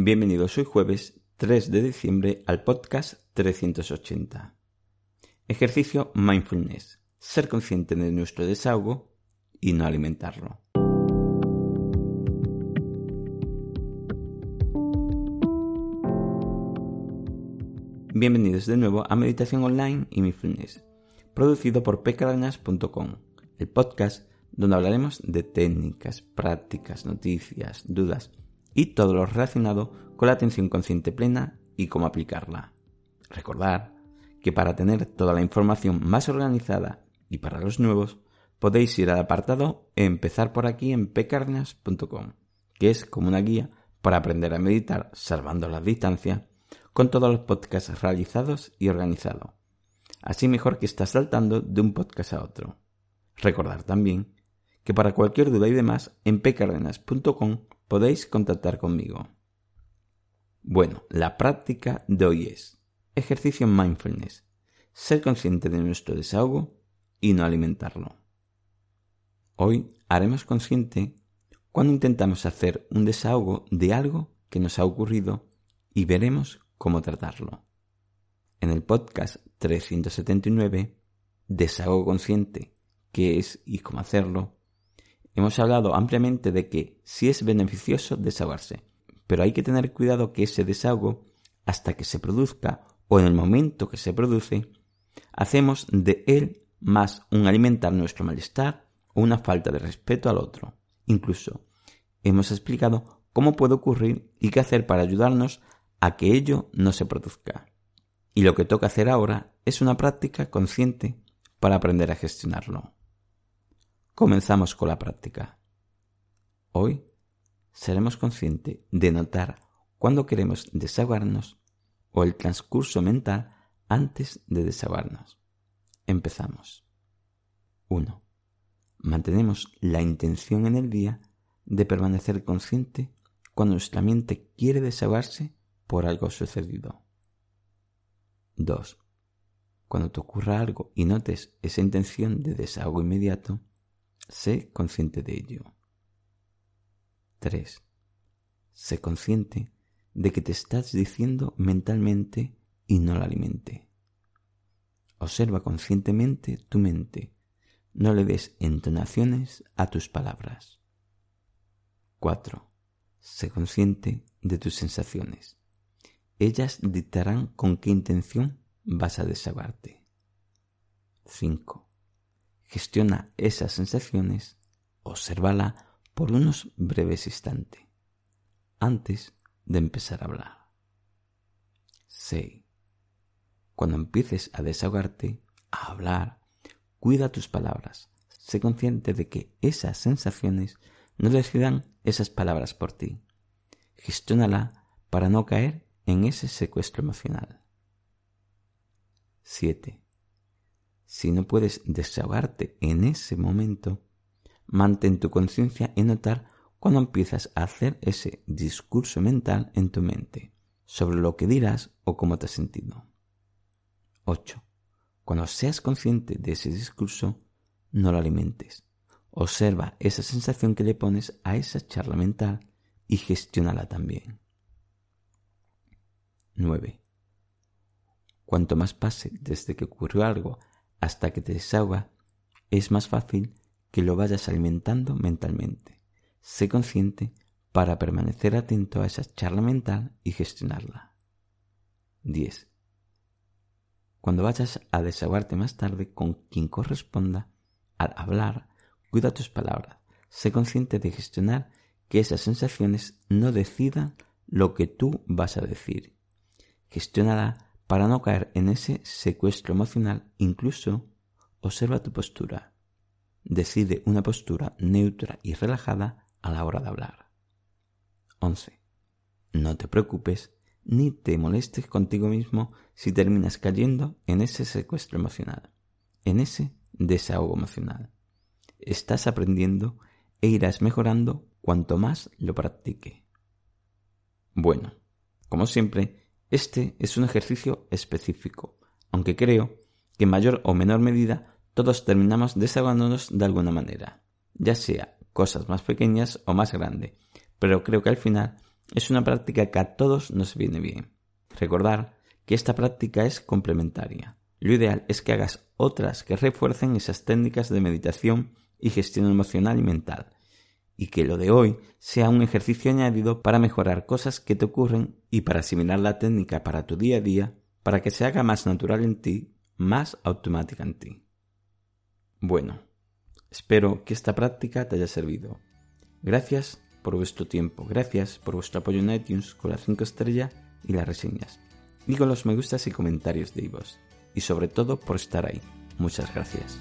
Bienvenidos hoy jueves 3 de diciembre al podcast 380. Ejercicio Mindfulness. Ser consciente de nuestro desahogo y no alimentarlo. Bienvenidos de nuevo a Meditación Online y Mindfulness, producido por pecaranas.com, el podcast donde hablaremos de técnicas, prácticas, noticias, dudas y todo lo relacionado con la atención consciente plena y cómo aplicarla. Recordar que para tener toda la información más organizada y para los nuevos, podéis ir al apartado Empezar por aquí en pecarnas.com, que es como una guía para aprender a meditar salvando la distancia con todos los podcasts realizados y organizados. Así mejor que estás saltando de un podcast a otro. Recordar también que para cualquier duda y demás en pcardenas.com podéis contactar conmigo. Bueno, la práctica de hoy es ejercicio mindfulness, ser consciente de nuestro desahogo y no alimentarlo. Hoy haremos consciente cuando intentamos hacer un desahogo de algo que nos ha ocurrido y veremos cómo tratarlo. En el podcast 379, Desahogo consciente, qué es y cómo hacerlo, hemos hablado ampliamente de que sí es beneficioso desahogarse, pero hay que tener cuidado que ese desahogo, hasta que se produzca o en el momento que se produce, hacemos de él más un alimentar nuestro malestar o una falta de respeto al otro. Incluso hemos explicado cómo puede ocurrir y qué hacer para ayudarnos a que ello no se produzca. Y lo que toca hacer ahora es una práctica consciente para aprender a gestionarlo. Comenzamos con la práctica. Hoy seremos conscientes de notar cuando queremos desahogarnos o el transcurso mental antes de desahogarnos. Empezamos. 1. Mantenemos la intención en el día de permanecer consciente cuando nuestra mente quiere desahogarse por algo sucedido. 2. Cuando te ocurra algo y notes esa intención de desahogo inmediato, sé consciente de ello. 3. Sé consciente de que te estás diciendo mentalmente y no la alimente. Observa conscientemente tu mente. No le des entonaciones a tus palabras. 4. Sé consciente de tus sensaciones. Ellas dictarán con qué intención vas a desahogarte. 5. Gestiona esas sensaciones, obsérvala por unos breves instantes, antes de empezar a hablar. 6. Cuando empieces a desahogarte, a hablar, cuida tus palabras. Sé consciente de que esas sensaciones no decidan esas palabras por ti. Gestiónala para no caer en ese secuestro emocional. 7. Si no puedes desahogarte en ese momento, mantén tu conciencia en notar cuando empiezas a hacer ese discurso mental en tu mente sobre lo que dirás o cómo te has sentido. 8. Cuando seas consciente de ese discurso, no lo alimentes. Observa esa sensación que le pones a esa charla mental y gestiónala también. 9. Cuanto más pase desde que ocurrió algo hasta que te desahoga, es más fácil que lo vayas alimentando mentalmente. Sé consciente para permanecer atento a esa charla mental y gestionarla. 10. Cuando vayas a desahogarte más tarde con quien corresponda, al hablar, cuida tus palabras. Sé consciente de gestionar que esas sensaciones no decidan lo que tú vas a decir Gestiónala para no caer en ese secuestro emocional. Incluso observa tu postura. Decide una postura neutra y relajada a la hora de hablar. 11. No te preocupes ni te molestes contigo mismo si terminas cayendo en ese secuestro emocional, en ese desahogo emocional. Estás aprendiendo e irás mejorando cuanto más lo practique. Bueno, como siempre, este es un ejercicio específico, aunque creo que en mayor o menor medida todos terminamos desahogándonos de alguna manera, ya sea cosas más pequeñas o más grandes, pero creo que al final es una práctica que a todos nos viene bien. Recordar que esta práctica es complementaria. Lo ideal es que hagas otras que refuercen esas técnicas de meditación y gestión emocional y mental, y que lo de hoy sea un ejercicio añadido para mejorar cosas que te ocurren y para asimilar la técnica para tu día a día, para que se haga más natural en ti, más automática en ti. Bueno, espero que esta práctica te haya servido. Gracias por vuestro tiempo, gracias por vuestro apoyo en iTunes con las 5 estrellas y las reseñas, y con los me gustas y comentarios de vos, y sobre todo por estar ahí. Muchas gracias.